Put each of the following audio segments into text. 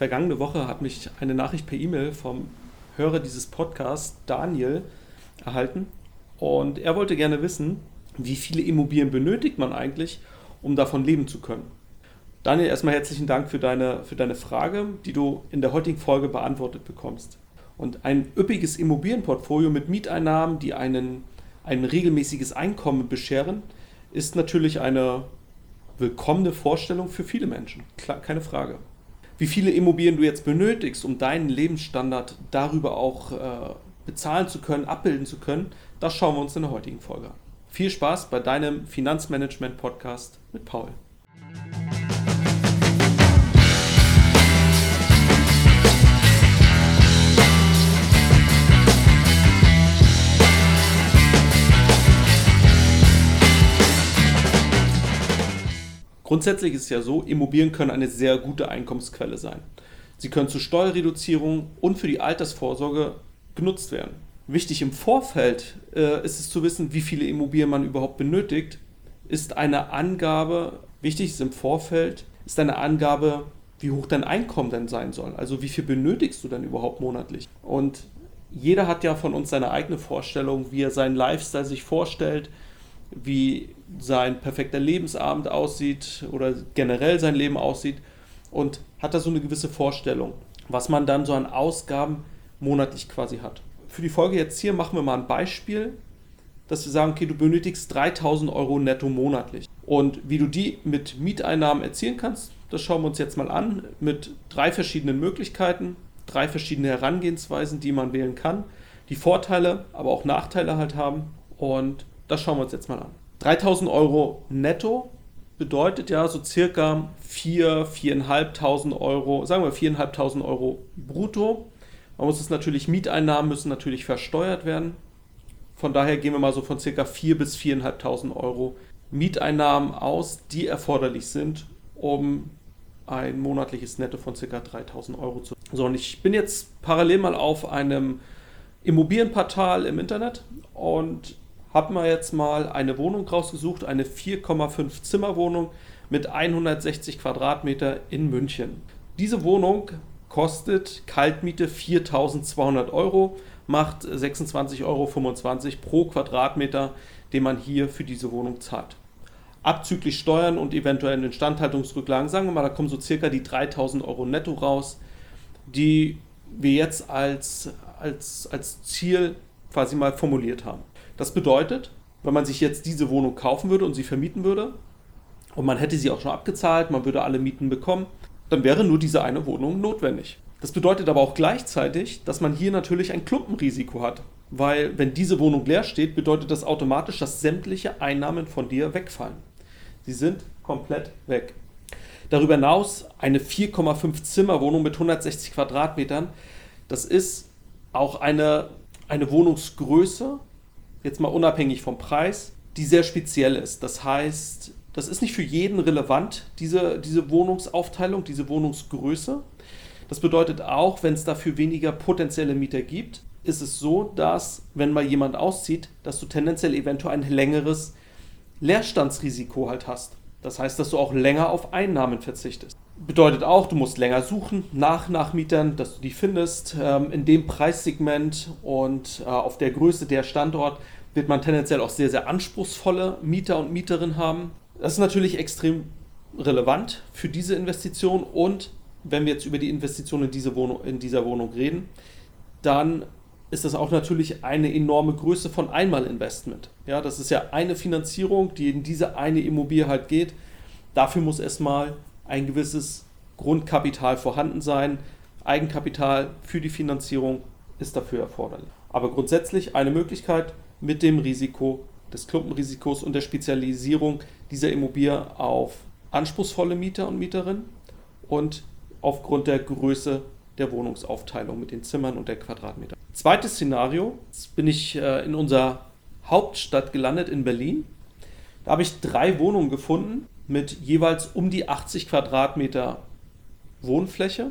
Vergangene Woche hat mich eine Nachricht per E-Mail vom Hörer dieses Podcasts, Daniel, erhalten. Und er wollte gerne wissen, wie viele Immobilien benötigt man eigentlich, um davon leben zu können. Daniel, erstmal herzlichen Dank für deine, für deine Frage, die du in der heutigen Folge beantwortet bekommst. Und ein üppiges Immobilienportfolio mit Mieteinnahmen, die einen, ein regelmäßiges Einkommen bescheren, ist natürlich eine willkommene Vorstellung für viele Menschen. Klar, keine Frage. Wie viele Immobilien du jetzt benötigst, um deinen Lebensstandard darüber auch äh, bezahlen zu können, abbilden zu können, das schauen wir uns in der heutigen Folge an. Viel Spaß bei deinem Finanzmanagement-Podcast mit Paul. Grundsätzlich ist es ja so, Immobilien können eine sehr gute Einkommensquelle sein. Sie können zur Steuerreduzierung und für die Altersvorsorge genutzt werden. Wichtig im Vorfeld äh, ist es zu wissen, wie viele Immobilien man überhaupt benötigt, ist eine Angabe, wichtig ist im Vorfeld, ist eine Angabe, wie hoch dein Einkommen denn sein soll. Also wie viel benötigst du denn überhaupt monatlich? Und jeder hat ja von uns seine eigene Vorstellung, wie er seinen Lifestyle sich vorstellt, wie sein perfekter Lebensabend aussieht oder generell sein Leben aussieht und hat da so eine gewisse Vorstellung, was man dann so an Ausgaben monatlich quasi hat. Für die Folge jetzt hier machen wir mal ein Beispiel, dass wir sagen, okay, du benötigst 3000 Euro netto monatlich. Und wie du die mit Mieteinnahmen erzielen kannst, das schauen wir uns jetzt mal an mit drei verschiedenen Möglichkeiten, drei verschiedene Herangehensweisen, die man wählen kann, die Vorteile, aber auch Nachteile halt haben. Und das schauen wir uns jetzt mal an. 3000 Euro netto bedeutet ja so circa 4, 4.500 Euro, sagen wir 4.500 Euro brutto. Man muss es natürlich, Mieteinnahmen müssen natürlich versteuert werden. Von daher gehen wir mal so von circa 4 bis 4.500 Euro Mieteinnahmen aus, die erforderlich sind, um ein monatliches Netto von circa 3000 Euro zu. So, und ich bin jetzt parallel mal auf einem Immobilienportal im Internet und habe mir jetzt mal eine Wohnung rausgesucht, eine 4,5 Zimmerwohnung mit 160 Quadratmeter in München. Diese Wohnung kostet Kaltmiete 4.200 Euro, macht 26,25 Euro pro Quadratmeter, den man hier für diese Wohnung zahlt. Abzüglich Steuern und eventuellen Instandhaltungsrücklagen, sagen wir mal, da kommen so circa die 3.000 Euro netto raus, die wir jetzt als, als, als Ziel quasi mal formuliert haben. Das bedeutet, wenn man sich jetzt diese Wohnung kaufen würde und sie vermieten würde und man hätte sie auch schon abgezahlt, man würde alle Mieten bekommen, dann wäre nur diese eine Wohnung notwendig. Das bedeutet aber auch gleichzeitig, dass man hier natürlich ein Klumpenrisiko hat, weil wenn diese Wohnung leer steht, bedeutet das automatisch, dass sämtliche Einnahmen von dir wegfallen. Sie sind komplett weg. Darüber hinaus eine 4,5 Zimmerwohnung mit 160 Quadratmetern. Das ist auch eine, eine Wohnungsgröße, jetzt mal unabhängig vom Preis, die sehr speziell ist. Das heißt, das ist nicht für jeden relevant, diese, diese Wohnungsaufteilung, diese Wohnungsgröße. Das bedeutet auch, wenn es dafür weniger potenzielle Mieter gibt, ist es so, dass, wenn mal jemand auszieht, dass du tendenziell eventuell ein längeres Leerstandsrisiko halt hast. Das heißt, dass du auch länger auf Einnahmen verzichtest. Bedeutet auch, du musst länger suchen nach Nachmietern, dass du die findest. Ähm, in dem Preissegment und äh, auf der Größe der Standort wird man tendenziell auch sehr, sehr anspruchsvolle Mieter und Mieterinnen haben. Das ist natürlich extrem relevant für diese Investition und wenn wir jetzt über die Investition in, diese Wohnung, in dieser Wohnung reden, dann ist das auch natürlich eine enorme Größe von Einmalinvestment. Ja, das ist ja eine Finanzierung, die in diese eine Immobilie halt geht. Dafür muss erstmal ein gewisses Grundkapital vorhanden sein. Eigenkapital für die Finanzierung ist dafür erforderlich. Aber grundsätzlich eine Möglichkeit mit dem Risiko des Klumpenrisikos und der Spezialisierung dieser Immobilie auf anspruchsvolle Mieter und Mieterinnen und aufgrund der Größe der Wohnungsaufteilung mit den Zimmern und der Quadratmeter. Zweites Szenario, jetzt bin ich äh, in unserer Hauptstadt gelandet in Berlin. Da habe ich drei Wohnungen gefunden mit jeweils um die 80 Quadratmeter Wohnfläche.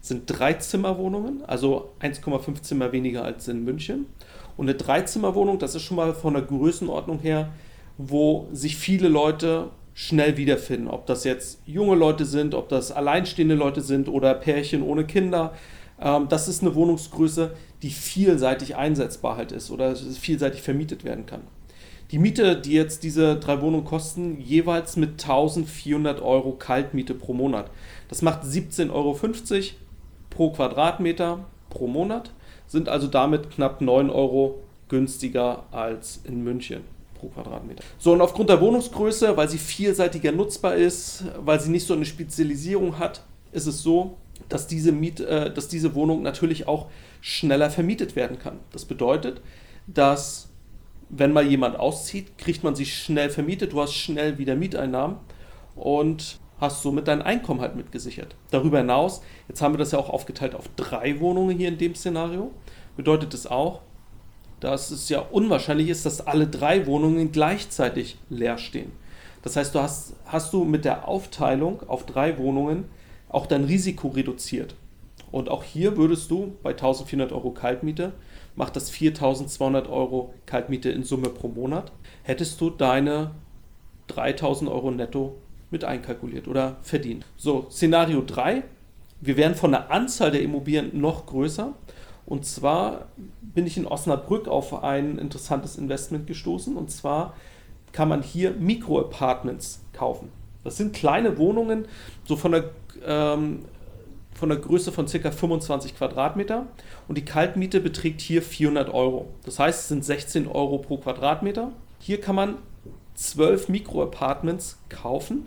Sind drei Zimmerwohnungen, also 1,5 Zimmer weniger als in München. Und eine Dreizimmerwohnung, das ist schon mal von der Größenordnung her, wo sich viele Leute schnell wiederfinden. Ob das jetzt junge Leute sind, ob das alleinstehende Leute sind oder Pärchen ohne Kinder. Ähm, das ist eine Wohnungsgröße, die vielseitig einsetzbar halt ist oder vielseitig vermietet werden kann. Die Miete, die jetzt diese drei Wohnungen kosten, jeweils mit 1400 Euro Kaltmiete pro Monat. Das macht 17,50 Euro pro Quadratmeter pro Monat, sind also damit knapp 9 Euro günstiger als in München pro Quadratmeter. So, und aufgrund der Wohnungsgröße, weil sie vielseitiger nutzbar ist, weil sie nicht so eine Spezialisierung hat, ist es so, dass diese, Miet, äh, dass diese Wohnung natürlich auch schneller vermietet werden kann. Das bedeutet, dass wenn mal jemand auszieht, kriegt man sie schnell vermietet, du hast schnell wieder Mieteinnahmen und hast somit dein Einkommen halt mitgesichert. Darüber hinaus, jetzt haben wir das ja auch aufgeteilt auf drei Wohnungen hier in dem Szenario, bedeutet es auch, dass es ja unwahrscheinlich ist, dass alle drei Wohnungen gleichzeitig leer stehen. Das heißt, du hast, hast du mit der Aufteilung auf drei Wohnungen auch dein Risiko reduziert. Und auch hier würdest du bei 1400 Euro Kaltmiete, macht das 4200 Euro Kaltmiete in Summe pro Monat, hättest du deine 3000 Euro netto mit einkalkuliert oder verdient. So, Szenario 3, wir wären von der Anzahl der Immobilien noch größer. Und zwar bin ich in Osnabrück auf ein interessantes Investment gestoßen. Und zwar kann man hier Mikro-Apartments kaufen. Das sind kleine Wohnungen, so von der, ähm, von der Größe von ca. 25 Quadratmeter. Und die Kaltmiete beträgt hier 400 Euro. Das heißt, es sind 16 Euro pro Quadratmeter. Hier kann man 12 Mikro-Apartments kaufen,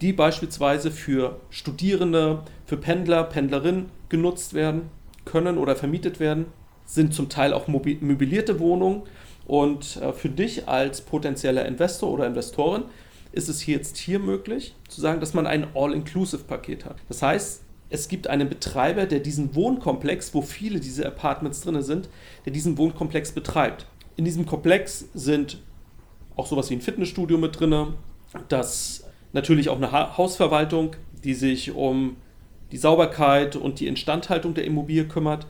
die beispielsweise für Studierende, für Pendler, Pendlerinnen genutzt werden können oder vermietet werden, sind zum Teil auch möblierte Wohnungen. Und äh, für dich als potenzieller Investor oder Investorin ist es jetzt hier möglich zu sagen, dass man ein All-Inclusive-Paket hat. Das heißt, es gibt einen Betreiber, der diesen Wohnkomplex, wo viele diese Apartments drin sind, der diesen Wohnkomplex betreibt. In diesem Komplex sind auch sowas wie ein Fitnessstudio mit drin, das natürlich auch eine Hausverwaltung, die sich um die Sauberkeit und die Instandhaltung der Immobilie kümmert,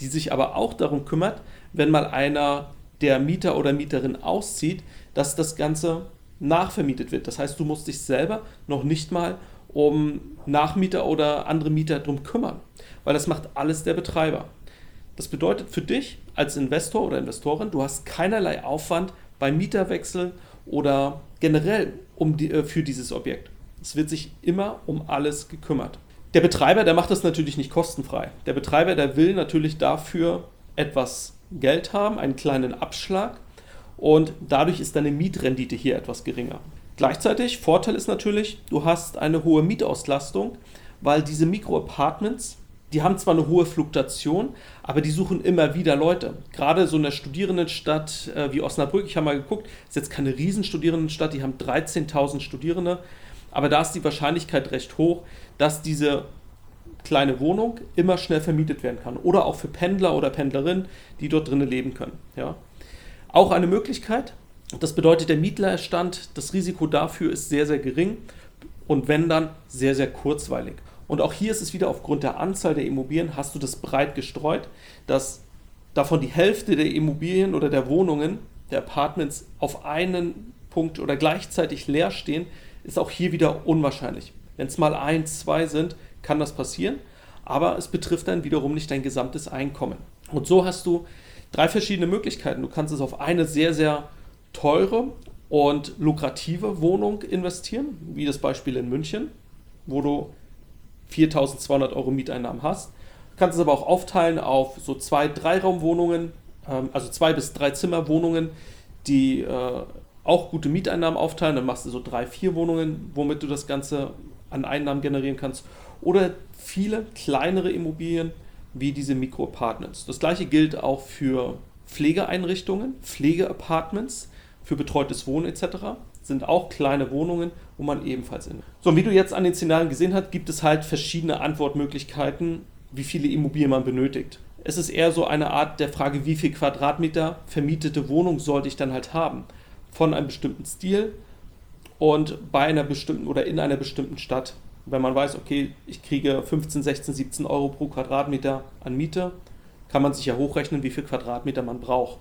die sich aber auch darum kümmert, wenn mal einer der Mieter oder Mieterin auszieht, dass das Ganze nachvermietet wird. Das heißt, du musst dich selber noch nicht mal um Nachmieter oder andere Mieter drum kümmern, weil das macht alles der Betreiber. Das bedeutet für dich als Investor oder Investorin, du hast keinerlei Aufwand beim Mieterwechsel oder generell um die, äh, für dieses Objekt. Es wird sich immer um alles gekümmert. Der Betreiber, der macht das natürlich nicht kostenfrei. Der Betreiber, der will natürlich dafür etwas Geld haben, einen kleinen Abschlag und dadurch ist deine Mietrendite hier etwas geringer. Gleichzeitig, Vorteil ist natürlich, du hast eine hohe Mietauslastung, weil diese Mikro-Apartments, die haben zwar eine hohe Fluktuation, aber die suchen immer wieder Leute. Gerade so in der Studierendenstadt äh, wie Osnabrück, ich habe mal geguckt, ist jetzt keine Riesenstudierendenstadt, die haben 13.000 Studierende, aber da ist die Wahrscheinlichkeit recht hoch, dass diese kleine Wohnung immer schnell vermietet werden kann. Oder auch für Pendler oder Pendlerinnen, die dort drinnen leben können. Ja. Auch eine Möglichkeit, das bedeutet, der Mietlerstand, das Risiko dafür ist sehr, sehr gering und wenn dann sehr, sehr kurzweilig. Und auch hier ist es wieder aufgrund der Anzahl der Immobilien, hast du das breit gestreut, dass davon die Hälfte der Immobilien oder der Wohnungen, der Apartments auf einen Punkt oder gleichzeitig leer stehen, ist auch hier wieder unwahrscheinlich. Wenn es mal ein, zwei sind, kann das passieren, aber es betrifft dann wiederum nicht dein gesamtes Einkommen. Und so hast du drei verschiedene Möglichkeiten. Du kannst es auf eine sehr, sehr teure und lukrative Wohnung investieren, wie das Beispiel in München, wo du 4200 Euro Mieteinnahmen hast. Du kannst es aber auch aufteilen auf so zwei, drei Raumwohnungen, ähm, also zwei bis drei Zimmerwohnungen, die äh, auch gute Mieteinnahmen aufteilen. Dann machst du so drei, vier Wohnungen, womit du das Ganze an Einnahmen generieren kannst. Oder viele kleinere Immobilien wie diese Mikro-Apartments. Das gleiche gilt auch für Pflegeeinrichtungen, Pflegeapartments für betreutes Wohnen etc. Sind auch kleine Wohnungen, wo man ebenfalls in. So, wie du jetzt an den Szenarien gesehen hast, gibt es halt verschiedene Antwortmöglichkeiten, wie viele Immobilien man benötigt. Es ist eher so eine Art der Frage, wie viel Quadratmeter vermietete Wohnung sollte ich dann halt haben. Von einem bestimmten Stil und bei einer bestimmten oder in einer bestimmten Stadt. Wenn man weiß, okay, ich kriege 15, 16, 17 Euro pro Quadratmeter an Miete, kann man sich ja hochrechnen, wie viel Quadratmeter man braucht.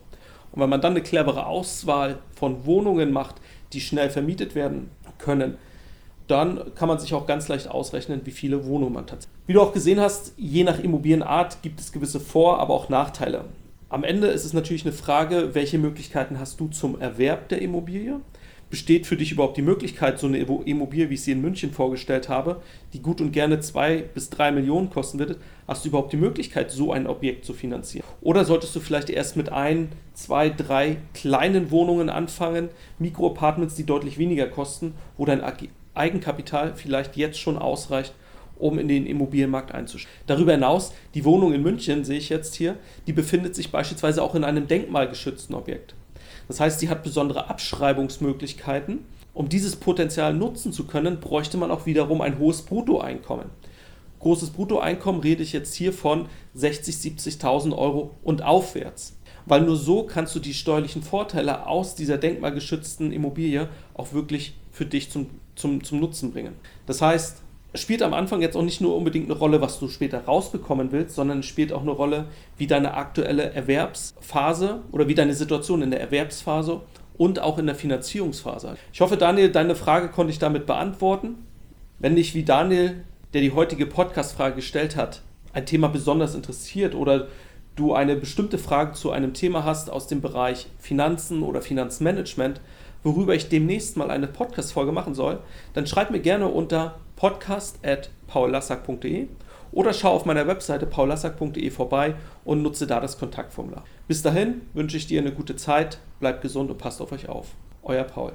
Und wenn man dann eine clevere Auswahl von Wohnungen macht, die schnell vermietet werden können. Dann kann man sich auch ganz leicht ausrechnen, wie viele Wohnungen man tatsächlich. Wie du auch gesehen hast, je nach Immobilienart gibt es gewisse Vor-, aber auch Nachteile. Am Ende ist es natürlich eine Frage, welche Möglichkeiten hast du zum Erwerb der Immobilie? Besteht für dich überhaupt die Möglichkeit, so eine Immobilie, wie ich sie in München vorgestellt habe, die gut und gerne zwei bis drei Millionen kosten wird, hast du überhaupt die Möglichkeit, so ein Objekt zu finanzieren? Oder solltest du vielleicht erst mit ein, zwei, drei kleinen Wohnungen anfangen, Mikroapartments, die deutlich weniger kosten, wo dein Eigenkapital vielleicht jetzt schon ausreicht, um in den Immobilienmarkt einzusteigen. Darüber hinaus, die Wohnung in München, sehe ich jetzt hier, die befindet sich beispielsweise auch in einem denkmalgeschützten Objekt. Das heißt, sie hat besondere Abschreibungsmöglichkeiten. Um dieses Potenzial nutzen zu können, bräuchte man auch wiederum ein hohes Bruttoeinkommen. Großes Bruttoeinkommen rede ich jetzt hier von 60.000, 70.000 Euro und aufwärts. Weil nur so kannst du die steuerlichen Vorteile aus dieser denkmalgeschützten Immobilie auch wirklich für dich zum, zum, zum Nutzen bringen. Das heißt, spielt am Anfang jetzt auch nicht nur unbedingt eine Rolle, was du später rausbekommen willst, sondern spielt auch eine Rolle, wie deine aktuelle Erwerbsphase oder wie deine Situation in der Erwerbsphase und auch in der Finanzierungsphase. Ich hoffe, Daniel, deine Frage konnte ich damit beantworten. Wenn dich wie Daniel, der die heutige Podcast-Frage gestellt hat, ein Thema besonders interessiert oder du eine bestimmte Frage zu einem Thema hast aus dem Bereich Finanzen oder Finanzmanagement, worüber ich demnächst mal eine Podcast-Folge machen soll, dann schreib mir gerne unter podcast.paullassack.de oder schau auf meiner Webseite paulassack.de vorbei und nutze da das Kontaktformular. Bis dahin wünsche ich dir eine gute Zeit, bleibt gesund und passt auf euch auf. Euer Paul.